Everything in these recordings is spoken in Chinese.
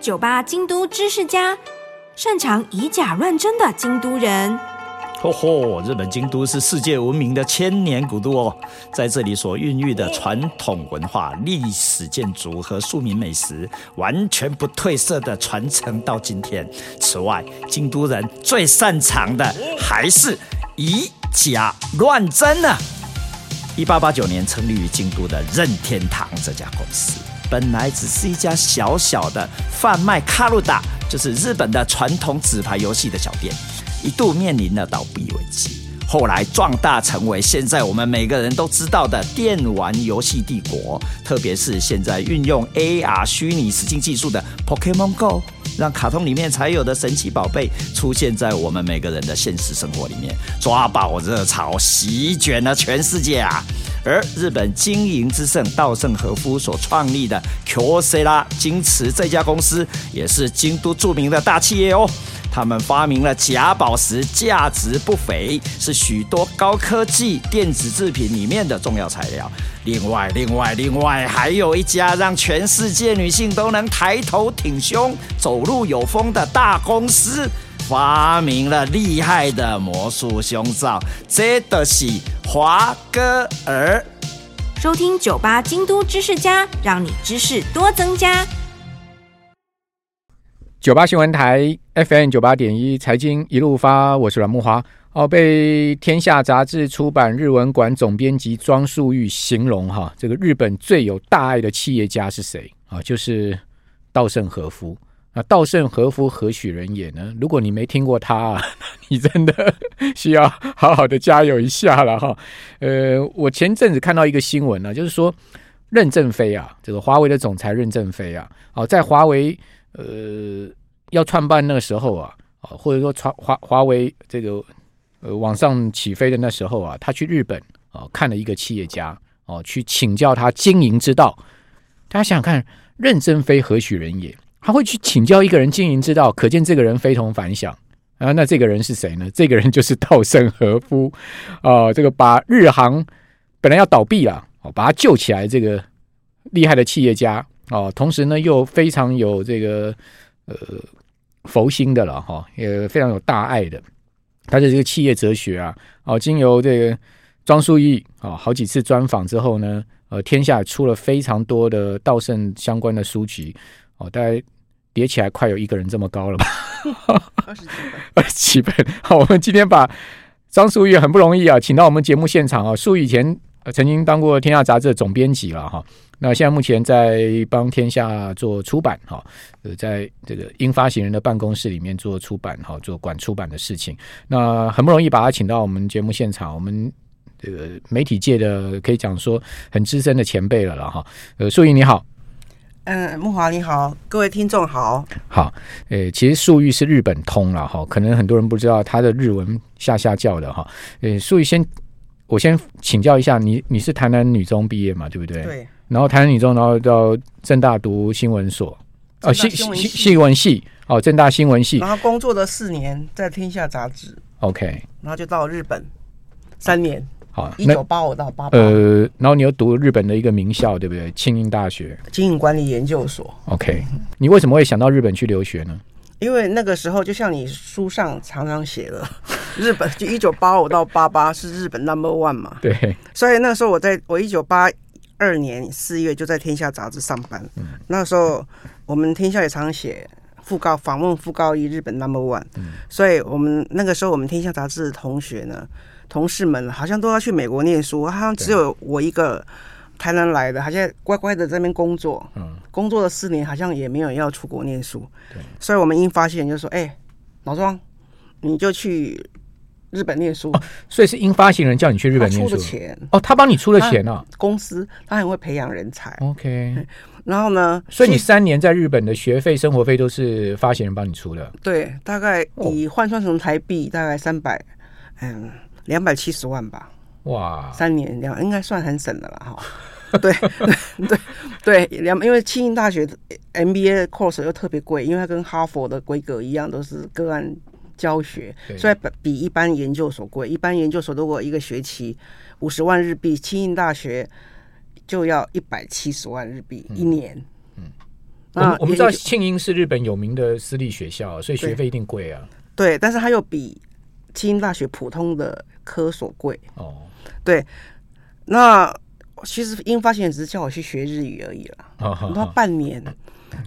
酒吧京都知识家，擅长以假乱真的京都人。嚯嚯！日本京都是世界闻名的千年古都哦，在这里所孕育的传统文化、历史建筑和庶民美食，完全不褪色的传承到今天。此外，京都人最擅长的还是以假乱真呢。一八八九年成立于京都的任天堂这家公司，本来只是一家小小的贩卖卡路达，就是日本的传统纸牌游戏的小店。一度面临了倒闭危机，后来壮大成为现在我们每个人都知道的电玩游戏帝国。特别是现在运用 AR 虚拟实境技术的 Pokémon Go，让卡通里面才有的神奇宝贝出现在我们每个人的现实生活里面，抓宝热潮席卷了全世界啊！而日本经营之圣稻盛和夫所创立的 Kyocera 京瓷这家公司，也是京都著名的大企业哦。他们发明了假宝石，价值不菲，是许多高科技电子制品里面的重要材料。另外，另外，另外，还有一家让全世界女性都能抬头挺胸、走路有风的大公司，发明了厉害的魔术胸罩，这都是华歌儿。收听酒吧京都知识家，让你知识多增加。九八新闻台 FM 九八点一财经一路发，我是阮慕驊。哦，被天下杂志出版日文馆总编辑庄树玉形容哈，这个日本最有大爱的企业家是谁啊？就是稻盛和夫。那稻盛和夫何许人也呢？如果你没听过他，啊，你真的需要好好的加油一下了哈。呃，我前阵子看到一个新闻呢，就是说任正非啊，这个华为的总裁任正非啊，哦，在华为。呃，要创办那个时候啊，啊，或者说华华华为这个呃往上起飞的那时候啊，他去日本啊看了一个企业家哦，去请教他经营之道。大家想想看，任正非何许人也？他会去请教一个人经营之道，可见这个人非同凡响啊。那这个人是谁呢？这个人就是稻盛和夫啊，这个把日航本来要倒闭了，哦，把他救起来，这个厉害的企业家。哦，同时呢，又非常有这个呃佛心的了哈，也非常有大爱的。他的这个企业哲学啊，哦，经由这个庄淑义啊好几次专访之后呢，呃，天下出了非常多的稻盛相关的书籍哦，大概叠起来快有一个人这么高了吧？二十几本，二十几本。好，我们今天把张树裕很不容易啊，请到我们节目现场啊。树裕以前曾经当过《天下杂志》的总编辑了哈。那现在目前在帮天下做出版哈，呃，在这个英发行人的办公室里面做出版哈，做管出版的事情。那很不容易把他请到我们节目现场，我们这个媒体界的可以讲说很资深的前辈了了哈。呃，树裕你好，嗯，木华你好，各位听众好。好，呃，其实素玉是日本通了哈，可能很多人不知道他的日文下下叫的哈。呃，素玉先，我先请教一下你，你是台南女中毕业嘛，对不对？对。然后台南女中，然后到正大读新闻所，哦，新新新闻系，哦，正大新闻系。然后工作了四年，在天下杂志。OK。然后就到日本三年，好，一九八五到八八。呃，然后你又读日本的一个名校，对不对？庆应大学经营管理研究所。OK。你为什么会想到日本去留学呢？因为那个时候，就像你书上常常写的，日本就一九八五到八八是日本 Number One 嘛。对。所以那时候我在我一九八。二年四月就在天下杂志上班，嗯、那时候我们天下也常写副高访问副高一日本 number one，嗯、所以我们那个时候我们天下杂志的同学呢，同事们好像都要去美国念书，好像只有我一个台南来的，好像乖乖的在那边工作，嗯、工作了四年，好像也没有要出国念书，对所以我们因发现就说，哎、欸，老庄，你就去。日本念书，哦，所以是因发行人叫你去日本念书。出的钱哦，他帮你出了钱，啊。公司他很会培养人才。OK，然后呢？所以你三年在日本的学费、生活费都是发行人帮你出的。对，大概以换算成台币，大概三百，嗯，两百七十万吧。哇，三年两应该算很省的了哈。对对对对，两因为庆应大学 MBA course 又特别贵，因为它跟哈佛的规格一样，都是个案。教学，所以比一般研究所贵。一般研究所如果一个学期五十万日币，庆应大学就要一百七十万日币一年。嗯，我们我们知道庆应是日本有名的私立学校，所以学费一定贵啊。对，但是它又比庆应大学普通的科所贵哦。对，那其实英发现只是叫我去学日语而已了。哦，那半年，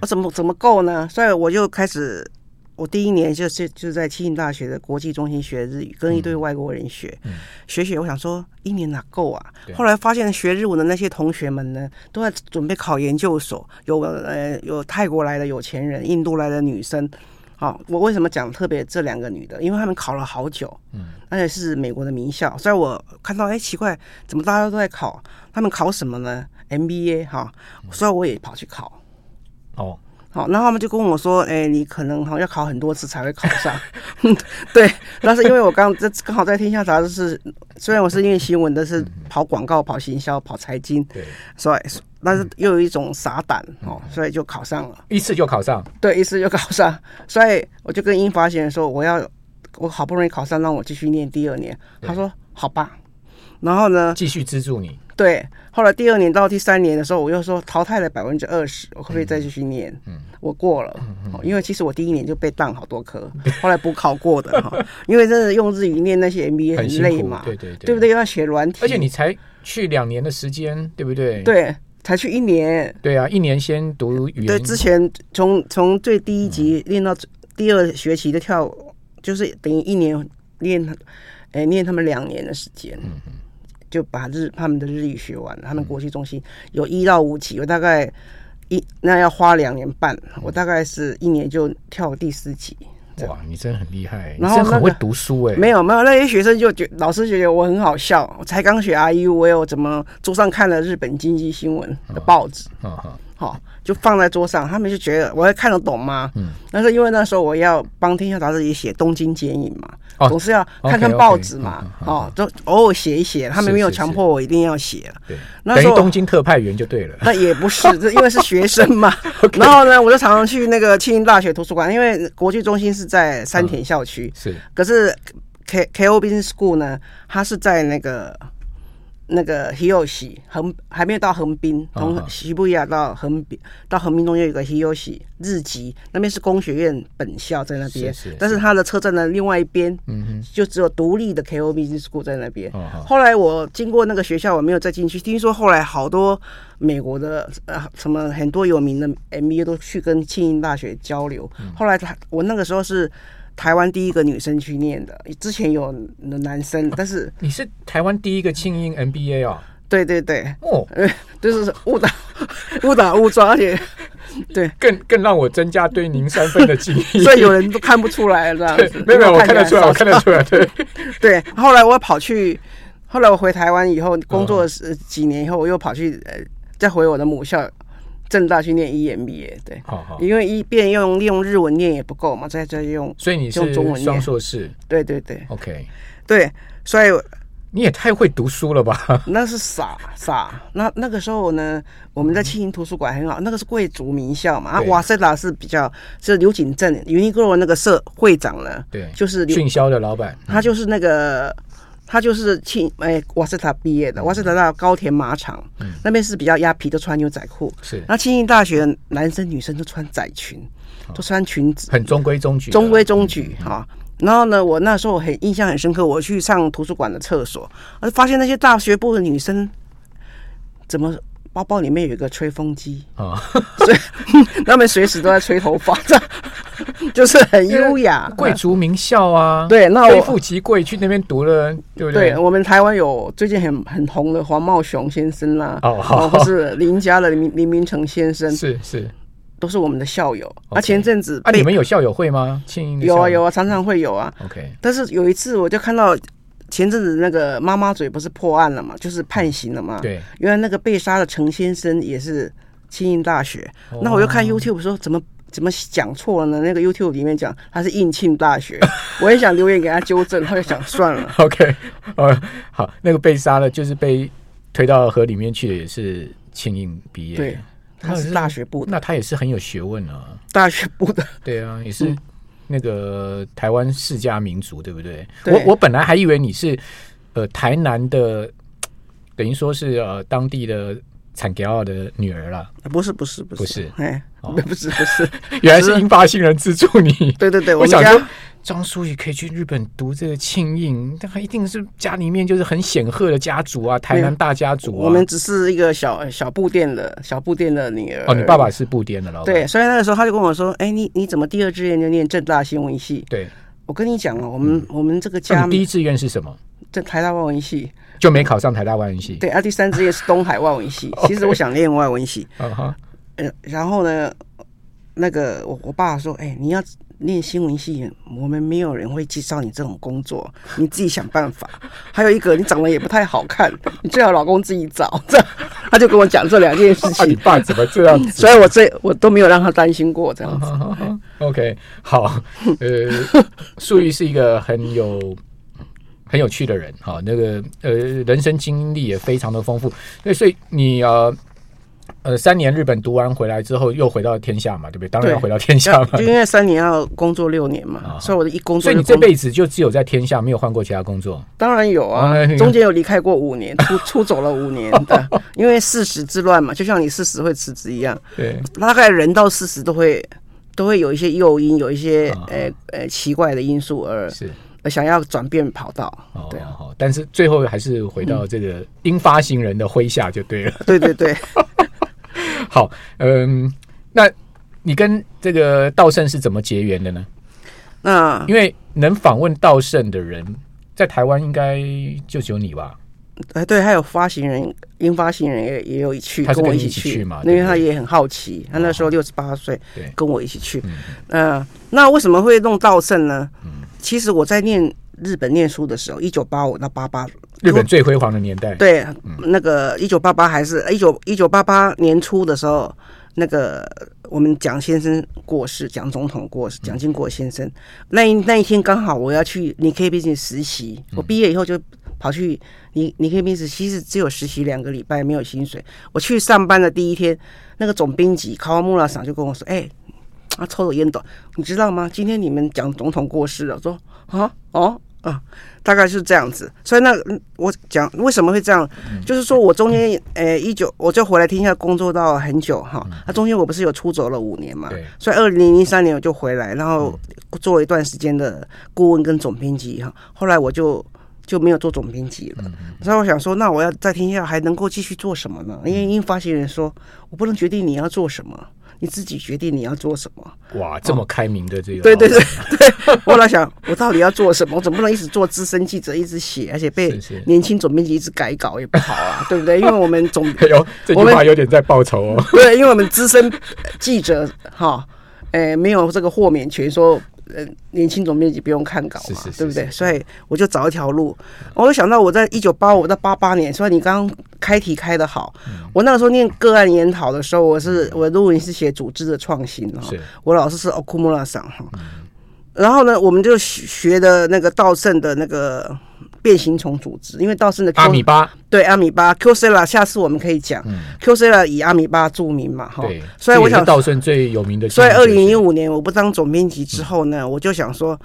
我怎么怎么够呢？所以我就开始。我第一年就是就在庆应大学的国际中心学日语，跟一堆外国人学，嗯嗯、学学。我想说一年哪够啊？对后来发现学日文的那些同学们呢，都在准备考研究所。有呃有泰国来的有钱人，印度来的女生。好、哦，我为什么讲特别这两个女的？因为她们考了好久，嗯，而且是美国的名校。所以我看到哎奇怪，怎么大家都在考？她们考什么呢？MBA 哈、哦，所以我也跑去考。哦。好，然后他们就跟我说：“哎，你可能哈要考很多次才会考上。”对，但是因为我刚这刚好在天下杂志是，虽然我是念新闻的，是跑广告、跑行销、跑财经，对，所以但是又有一种傻胆哦，所以就考上了，一次就考上，对，一次就考上，所以我就跟英法学说：“我要我好不容易考上，让我继续念第二年。”他说：“好吧。”然后呢，继续资助你。对，后来第二年到第三年的时候，我又说淘汰了百分之二十，我可不可以再继续念？嗯，我过了，因为其实我第一年就被当好多科，后来补考过的哈。因为真的用日语念那些 MBA 很累嘛，对对对，对不对？又要写软体，而且你才去两年的时间，对不对？对，才去一年。对啊，一年先读语言。对，之前从从最低一级练到第二学期的跳，就是等于一年练，哎，练他们两年的时间。嗯就把日他们的日语学完了，他们国际中心有一到五级，我大概一那要花两年半，我大概是一年就跳第四级。哇，你真的很厉害，然后、那个、很会读书哎。没有没有，那些学生就觉老师觉得我很好笑，我才刚学 IU，我有怎么桌上看了日本经济新闻的报纸。就放在桌上，他们就觉得我会看得懂吗？嗯，但是因为那时候我要帮天下杂志也写东京剪影嘛，哦、总是要看看报纸嘛，哦，就偶尔写一写，他们没有强迫我一定要写。对，那时候东京特派员就对了。那也不是，这因为是学生嘛。然后呢，我就常常去那个庆应大学图书馆，因为国际中心是在山田校区，是。可是 K Keio Business School 呢，它是在那个。那个 Hiyoshi 横还没有到横滨，从西布亚到横滨到横滨中间有个 Hiyoshi 日籍，那边是工学院本校在那边，是是是，但是它的车站的另外一边，嗯哼，就只有独立的 Business School 在那边。后来我经过那个学校，我没有再进去。听说后来好多美国的呃什么很多有名的 MBA 都去跟庆应大学交流。嗯、后来他我那个时候是。台湾第一个女生去念的，之前有男生，但是你是台湾第一个庆应 MBA 哦？对对对，哦，就是误打 误打误撞，而且 对，更更让我增加对您三分的敬意。所以有人都看不出来这样子，没有没有，我看得出来，我看得出来，对对。后来我跑去，后来我回台湾以后工作十几年以后，我又跑去呃，再回我的母校。政大去念 EMBA，对，好好，因为一边用用日文念也不够嘛，再再用，所以你是双硕士，对对对，OK，对，所以你也太会读书了吧？那是傻傻，那那个时候呢，我们在庆云图书馆很好，那个是贵族名校嘛，啊，瓦塞达是比较是刘景正，Uniqlo 那个社会长呢，对，就是俊销的老板，他就是那个。他就是庆哎，瓦斯塔毕业的，瓦斯塔到高田马场，嗯、那边是比较压皮，都穿牛仔裤。是，那庆应大学男生女生都穿窄裙，哦、都穿裙子，很中规中矩。中规中矩哈、嗯。然后呢，我那时候很印象很深刻，我去上图书馆的厕所，我发现那些大学部的女生怎么？包包里面有一个吹风机啊，所以 他们随时都在吹头发，这就是很优雅。贵族名校啊，对，那我非富即贵，去那边读了，对不对？对，我们台湾有最近很很红的黄茂雄先生啦，哦，或是林家的林林明成先生，是是，都是我们的校友。啊，前阵子啊，你们有校友会吗？有啊有啊，常常会有啊。OK，但是有一次我就看到。前阵子那个妈妈嘴不是破案了嘛，就是判刑了嘛。对，原来那个被杀的陈先生也是庆应大学。哦、那我又看 YouTube 说怎么怎么讲错了呢？那个 YouTube 里面讲他是应庆大学，我也想留言给他纠正，他就想算了。OK，呃，好，那个被杀的，就是被推到河里面去的，也是庆应毕业。对，他是大学部的，那他也是很有学问啊。大学部的，对啊，也是。嗯那个台湾世家民族，对不对？对我我本来还以为你是呃台南的，等于说是呃当地的产给奥的女儿了？不是不是不是不是，哎，哦不是 不是，原来是英法新人资助你。对对对，我想说们家。庄淑仪可以去日本读这个庆应，但他一定是家里面就是很显赫的家族啊，台南大家族啊。我们只是一个小小布店的小布店的女儿。哦，你爸爸是布店的老板。对，所以那个时候他就跟我说：“哎，你你怎么第二志愿就念正大新闻系？”对，我跟你讲哦，我们我们这个家第一志愿是什么？在台大外文系，就没考上台大外文系。对啊，第三志愿是东海外文系。其实我想念外文系。嗯哼。呃，然后呢，那个我我爸说：“哎，你要。”念新闻系，我们没有人会介绍你这种工作，你自己想办法。还有一个，你长得也不太好看，你最好老公自己找。这样，他就跟我讲这两件事情。啊、你爸怎么这样子？所以我这我都没有让他担心过这样子。OK，好，呃，素玉是一个很有很有趣的人，哈，那个呃，人生经历也非常的丰富。所以你呃。呃，三年日本读完回来之后，又回到天下嘛，对不对？当然要回到天下嘛，就因为三年要工作六年嘛，哦、所以我的一工作，所以你这辈子就只有在天下，没有换过其他工作？当然有啊，哦、中间有离开过五年，出 出走了五年的，因为四十之乱嘛，就像你四十会辞职一样，对，大概人到四十都会都会有一些诱因，有一些呃呃奇怪的因素而是。想要转变跑道，对。啊、哦，但是最后还是回到这个英发行人的麾下就对了，嗯、对对对。好，嗯，那你跟这个稻盛是怎么结缘的呢？那因为能访问稻盛的人，在台湾应该就只有你吧？哎，对，还有发行人，英发行人也也有去，他跟我一起去嘛？因为他也很好奇，他那时候六十八岁，对，跟我一起去。嗯，那为什么会弄稻盛呢？嗯，其实我在念日本念书的时候，一九八五到八八。日本最辉煌的年代，对，那个一九八八还是一九一九八八年初的时候，那个我们蒋先生过世，蒋总统过世，蒋经国先生那一那一天刚好我要去 Nikkei Business 实习，我毕业以后就跑去你 Nikkei Business，其实只有实习两个礼拜，没有薪水。我去上班的第一天，那个总编辑卡瓦穆拉桑就跟我说：“哎，啊，抽着烟斗，你知道吗？今天你们蒋总统过世了。”我说：“啊，哦。”啊，大概是这样子，所以那我讲为什么会这样，嗯、就是说我中间呃一九我就回来天下工作到很久哈，那、嗯。啊、中间我不是有出走了五年嘛，对。所以二零零三年我就回来，然后做了一段时间的顾问跟总编辑哈，后来我就就没有做总编辑了，所以我想说，那我要在天下还能够继续做什么呢？因为因为发行人说我不能决定你要做什么。你自己决定你要做什么。哇，这么开明的这个。对对对 对，我在想，我到底要做什么？我总不能一直做资深记者，一直写，而且被年轻总编辑一直改稿也不好啊，对不对？因为我们总，哎呦，这句话有点在报仇哦。对，因为我们资深记者哈，哎，没有这个豁免权说。呃，年轻总编辑不用看稿嘛，对不对？所以我就找一条路。我就想到我在一九八五到八八年，所以你刚刚开题开的好。我那个时候念个案研讨的时候，我是我的论文是写组织的创新哈。我老师是 Okumura 桑哈。然后呢，我们就学的那个稻盛的那个。变形虫组织，因为稻盛的阿米巴对阿米巴 Q C 啦，下次我们可以讲、嗯、Q C 啦，以阿米巴著名嘛，哈对。所以我想稻盛最有名的。所以二零一五年我不当总编辑之后呢，嗯、我就想说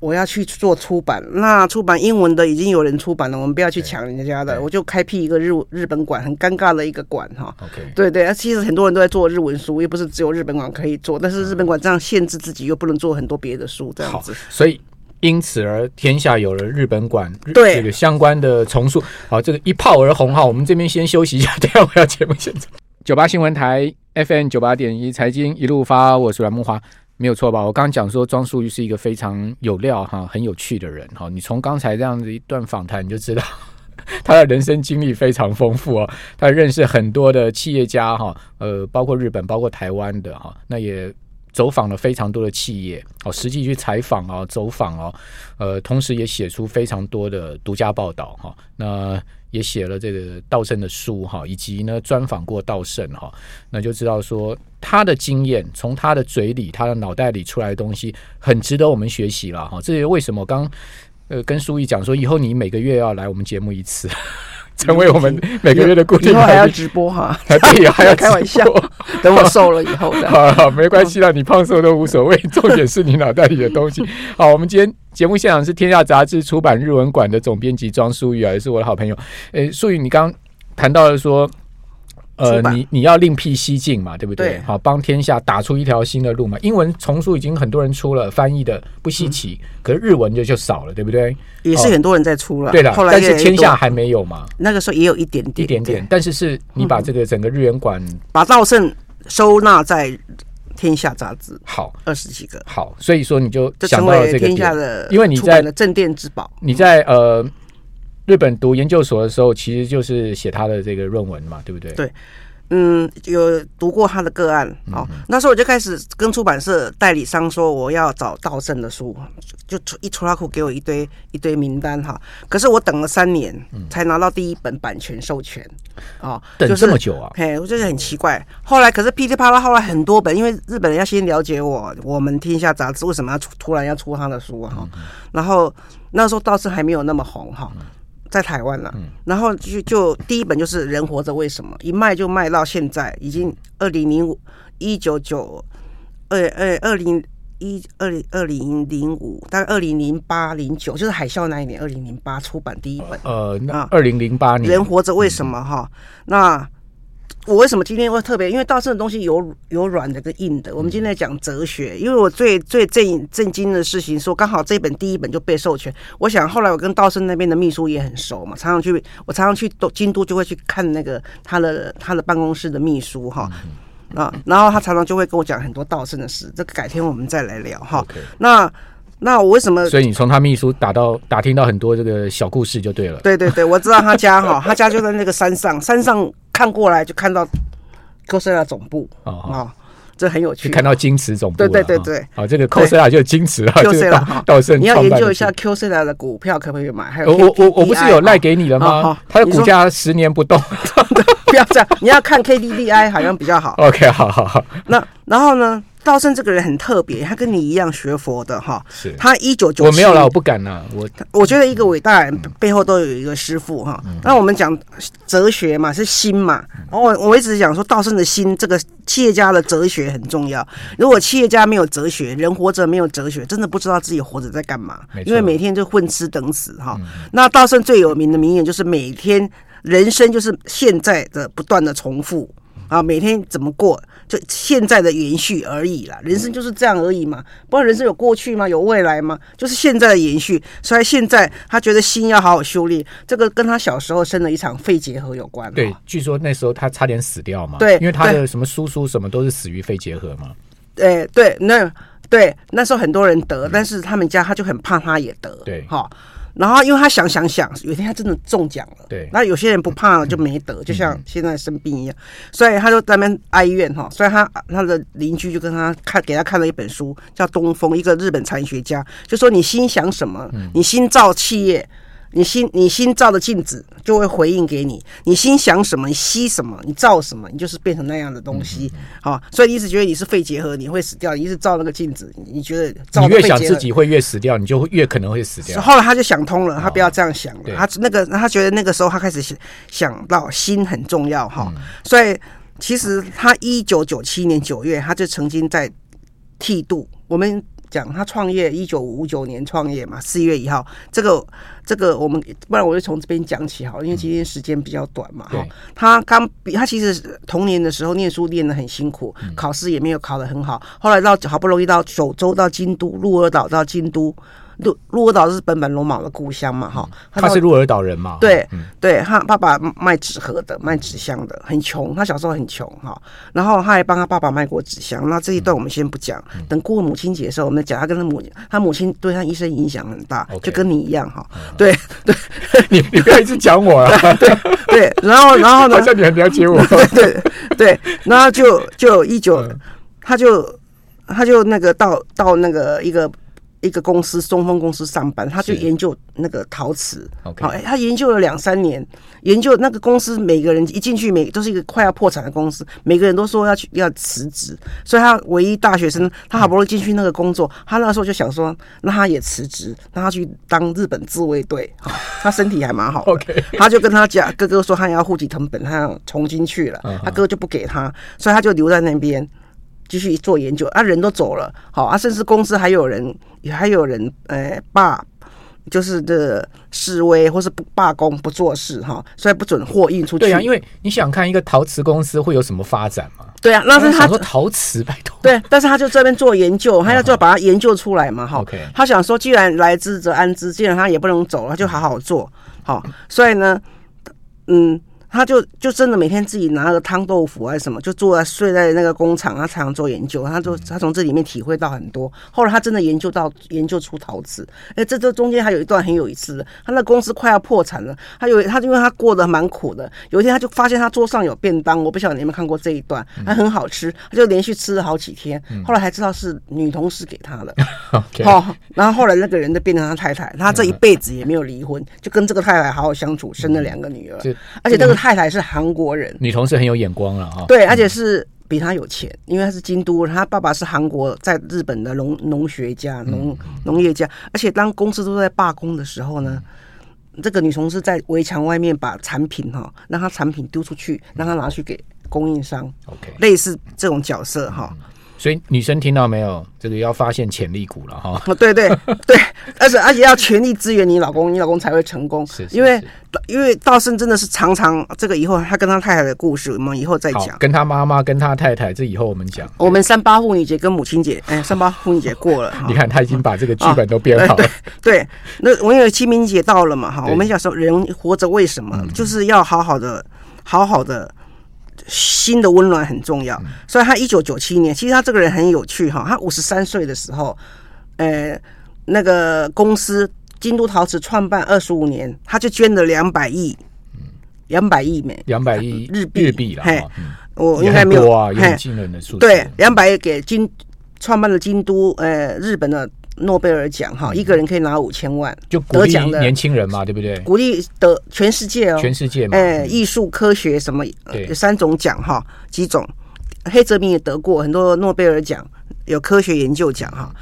我要去做出版。那出版英文的已经有人出版了，我们不要去抢人家的，我就开辟一个日日本馆，很尴尬的一个馆哈。对对，其实很多人都在做日文书，又不是只有日本馆可以做，但是日本馆这样限制自己，又不能做很多别的书，这样子。所以。因此而天下有了日本馆，对这个相关的重塑，好，这个一炮而红哈。我们这边先休息一下，等下我要节目现场。九八新闻台 FM 九八点一财经一路发，我是阮木华，没有错吧？我刚刚讲说庄淑玉是一个非常有料哈，很有趣的人哈。你从刚才这样子一段访谈，你就知道 他的人生经历非常丰富哦。他认识很多的企业家哈，呃，包括日本，包括台湾的哈，那也。走访了非常多的企业，哦，实际去采访啊，走访哦，呃，同时也写出非常多的独家报道哈，那也写了这个稻盛的书哈，以及呢专访过稻盛哈，那就知道说他的经验从他的嘴里、他的脑袋里出来的东西很值得我们学习了哈。这也为什么刚呃跟淑仪讲说，以后你每个月要来我们节目一次。成为我们每个月的固定，以后还要直播哈，对，还要开玩笑。等我瘦了以后的，好，好，没关系啦，你胖瘦都无所谓，重点是你脑袋里的东西。好，我们今天节目现场是天下杂志出版日文馆的总编辑庄淑仪，也是我的好朋友。诶，淑宇，你刚刚谈到了说，呃，你你要另辟蹊径嘛，对不对？对好，帮天下打出一条新的路嘛。英文丛书已经很多人出了，翻译的不稀奇，嗯、可是日文就就少了，对不对？也是很多人在出了，哦、对了，后来但是天下还没有嘛。那个时候也有一点点，一点点，但是是你把这个整个日元馆、嗯、把稻盛收纳在天下杂志，好二十几个，好，所以说你就想到了这个天下的，因为你在镇店之宝，你在呃。日本读研究所的时候，其实就是写他的这个论文嘛，对不对？对，嗯，有读过他的个案。哦，嗯、那时候我就开始跟出版社代理商说，我要找稻盛的书，就出一出拉库给我一堆一堆名单哈。可是我等了三年才拿到第一本版权授权。哦，等这么久啊？嘿，我就是很奇怪。后来可是噼里啪啦，后来很多本，因为日本人要先了解我，我们天下杂志为什么要出突然要出他的书哈？然后那时候稻盛还没有那么红哈。在台湾了，然后就就第一本就是人活着为什么，一卖就卖到现在，已经二零零五一九九二二二零一二零二零零五，大概二零零八零九，就是海啸那一年，二零零八出版第一本。呃，那二零零八年，人活着为什么哈？那。我为什么今天会特别？因为稻盛的东西有有软的跟硬的。我们今天在讲哲学，因为我最最震震惊的事情，说刚好这本第一本就被授权。我想后来我跟稻盛那边的秘书也很熟嘛，常常去我常常去都京都就会去看那个他的他的办公室的秘书哈啊，然后他常常就会跟我讲很多稻盛的事。这个改天我们再来聊哈。那那我为什么？所以你从他秘书打到打听到很多这个小故事就对了。对对对，我知道他家哈，他家就在那个山上，山上。看过来就看到 Kyocera 总部啊、哦哦，这很有趣。看到京池总部，对对对对，好、哦，这个 Kyocera 就是京瓷啊。Kyocera 稻盛，你要研究一下 Kyocera 的股票可不可以买？还有我我我不是有赖给你了吗？它的股价十年不动，不要这样，你要看 KDDI 好像比较好。OK，好好好。那然后呢？稻盛这个人很特别，他跟你一样学佛的哈。是。他一九九七，我没有了，我不敢了。我我觉得一个伟大人背后都有一个师傅哈。那我们讲哲学嘛，是心嘛。然后我我一直讲说，道圣的心，这个企业家的哲学很重要。如果企业家没有哲学，人活着没有哲学，真的不知道自己活着在干嘛。因为每天就混吃等死哈。那道圣最有名的名言就是：每天人生就是现在的不断的重复啊，每天怎么过？就现在的延续而已啦，人生就是这样而已嘛。不然人生有过去吗？有未来吗？就是现在的延续。所以现在他觉得心要好好修炼，这个跟他小时候生了一场肺结核有关。对，据说那时候他差点死掉嘛。对，因为他的什么叔叔什么都是死于肺结核嘛。对对，那对那时候很多人得，但是他们家他就很怕他也得。对，哈。然后，因为他想想想，有一天他真的中奖了。对。那有些人不怕了就没得，就像现在生病一样，所以他就在那边哀怨哈。所以他他的邻居就跟他看，给他看了一本书，叫东风，一个日本禅学家，就说你心想什么，你心造企业。你心你心照的镜子就会回应给你，你心想什么，你吸什么，你照什么，你就是变成那样的东西。好、所以你一直觉得你是肺结核，你会死掉。你一直照那个镜子，你觉得照你越想自己会越死掉，你就会越可能会死掉。后来他就想通了，他不要这样想了。哦、他那个他觉得那个时候他开始想到心很重要哈、哦。所以其实他一九九七年九月，他就曾经在剃度我们。讲他创业一九五九年创业嘛，四月一号，这个这个我们不然我就从这边讲起好，因为今天时间比较短嘛。哈、嗯，他刚比他其实童年的时候念书念得很辛苦，考试也没有考得很好，后来到好不容易到九州到京都，鹿儿岛到京都。鹿鹿儿岛是本本龙马的故乡嘛，哈，他是鹿儿岛人嘛，对，对他爸爸卖纸盒的，卖纸箱的，很穷，他小时候很穷哈，然后他还帮他爸爸卖过纸箱。那这一段我们先不讲，等过母亲节的时候，我们讲他跟他母他母亲对他一生影响很大，就跟你一样哈，对 对，你你不要一直讲我啊，对对，然后然后呢，好像你很了解我，对对对，然后就就一九，他就他就那个到到那个一个。一个公司，中丰公司上班，他就研究那个陶瓷。好，哎，他研究了两三年，研究那个公司，每个人一进去，每都是一个快要破产的公司，每个人都说要去要辞职，所以他唯一大学生，他好不容易进去那个工作，他那时候就想说，那他也辞职，让他去当日本自卫队。好，他身体还蛮好的，他就跟他讲哥哥说，他要户籍成本，他要重新去了，他哥就不给他，所以他就留在那边。继续做研究啊，人都走了，好啊，甚至公司还有人，也还有人，呃，罢，就是的示威或是不罢工不做事哈，所以不准货运出去。对啊，因为你想看一个陶瓷公司会有什么发展吗？对啊，那是他说陶瓷，拜托。对，但是他就这边做研究，他要就要把它研究出来嘛哈。OK，他想说，既然来之则安之，既然他也不能走，了就好好做好。所以呢，嗯。他就就真的每天自己拿个汤豆腐还是什么，就坐在睡在那个工厂，他常常做研究。他就他从这里面体会到很多。后来他真的研究到研究出陶瓷。哎，这这中间还有一段很有意思的，他那公司快要破产了。他有他因为他过得蛮苦的，有一天他就发现他桌上有便当，我不晓得你有没有看过这一段，还很好吃，他就连续吃了好几天。后来才知道是女同事给他的。好，然后后来那个人就变成他太太，他这一辈子也没有离婚，就跟这个太太好好相处，生了两个女儿，而且这个。太太是韩国人，女同事很有眼光了哈。对，而且是比他有钱，因为他是京都，他爸爸是韩国在日本的农农学家、农农业家。而且当公司都在罢工的时候呢，这个女同事在围墙外面把产品哈，让她产品丢出去，让她拿去给供应商。OK，类似这种角色哈。所以女生听到没有？这个要发现潜力股了哈。对对对，而且而且要全力支援你老公，你老公才会成功。是，是，是，因为因为道生真的是常常这个以后他跟他太太的故事，我们以后再讲。跟他妈妈跟他太太，这以后我们讲。我们三八妇女节跟母亲节，哎，三八妇女节过了，你看他已经把这个剧本都编好了。哦、对，对，那我因为清明节到了嘛哈，我们想说人活着为什么，嗯、就是要好好的，好好的。心的温暖很重要，所以他一九九七年，其实他这个人很有趣哈。他五十三岁的时候，呃，那个公司京都陶瓷创办二十五年，他就捐了两百亿，两百亿美，两百亿日币日币了。嘿，我应该没有啊，有惊人的数字。对，两百亿给京创办了京都，呃，日本的。诺贝尔奖哈，一个人可以拿五千万，就得奖的年轻人嘛，对不对？鼓励得全世界哦，全世界嘛，哎，艺术、科学什么，有三种奖哈，几种。黑泽明也得过很多诺贝尔奖，有科学研究奖哈，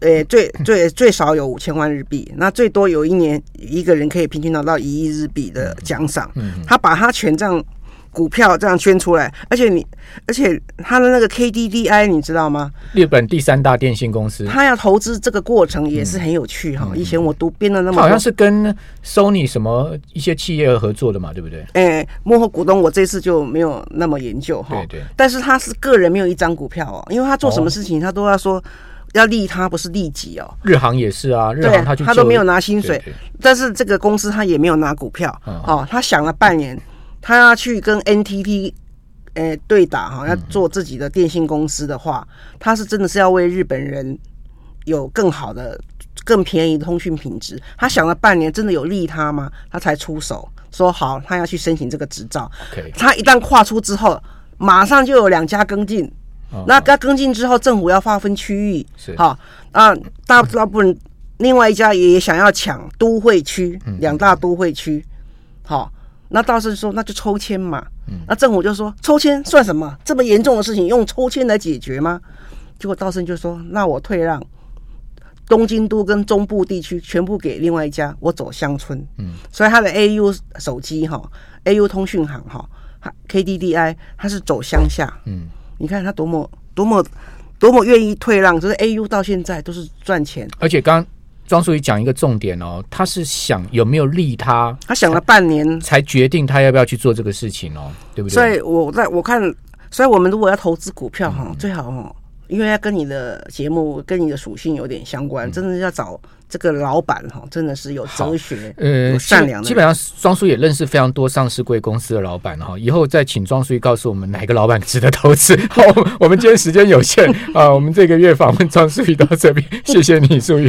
呃，最 最最少有五千万日币，那最多有一年一个人可以平均拿到一亿日币的奖赏。嗯，他把他权杖。股票这样圈出来，而且你，而且他的那个 KDDI 你知道吗？日本第三大电信公司，他要投资这个过程也是很有趣哈。嗯、以前我读编的那么，好像是跟 Sony 什么一些企业合作的嘛，对不对？哎、欸，幕后股东我这次就没有那么研究哈。对对。但是他是个人没有一张股票哦，因为他做什么事情他都要说要利他，不是利己哦。日航也是啊，日航他就他都没有拿薪水，但是这个公司他也没有拿股票哦，他想了半年。他要去跟 NTT，呃，对打哈，要做自己的电信公司的话，他是真的是要为日本人有更好的、更便宜的通讯品质。他想了半年，真的有利他吗？他才出手说好，他要去申请这个执照。他一旦跨出之后，马上就有两家跟进。那他跟进之后，政府要划分区域，好啊，大大部分另外一家也想要抢都会区，两大都会区，好。那道森说，那就抽签嘛。那政府就说，抽签算什么？这么严重的事情用抽签来解决吗？结果道生就说，那我退让东京都跟中部地区全部给另外一家，我走乡村。嗯，所以他的 AU 手机哈，AU 通讯行哈，KDDI 他是走乡下。嗯，你看他多么多么多么愿意退让，就是 AU 到现在都是赚钱。而且刚。庄淑仪讲一个重点哦，他是想有没有利他，他想了半年才决定他要不要去做这个事情哦，对不对？所以我在我看，所以我们如果要投资股票哈，嗯、最好哈，因为要跟你的节目跟你的属性有点相关，嗯、真的要找。这个老板哈，真的是有哲学，呃，有善良的。基本上，庄淑也认识非常多上市贵公司的老板哈。以后再请庄淑告诉我们哪个老板值得投资。好，我们今天时间有限啊，我们这个月访问庄淑到这边，谢谢你，淑仪。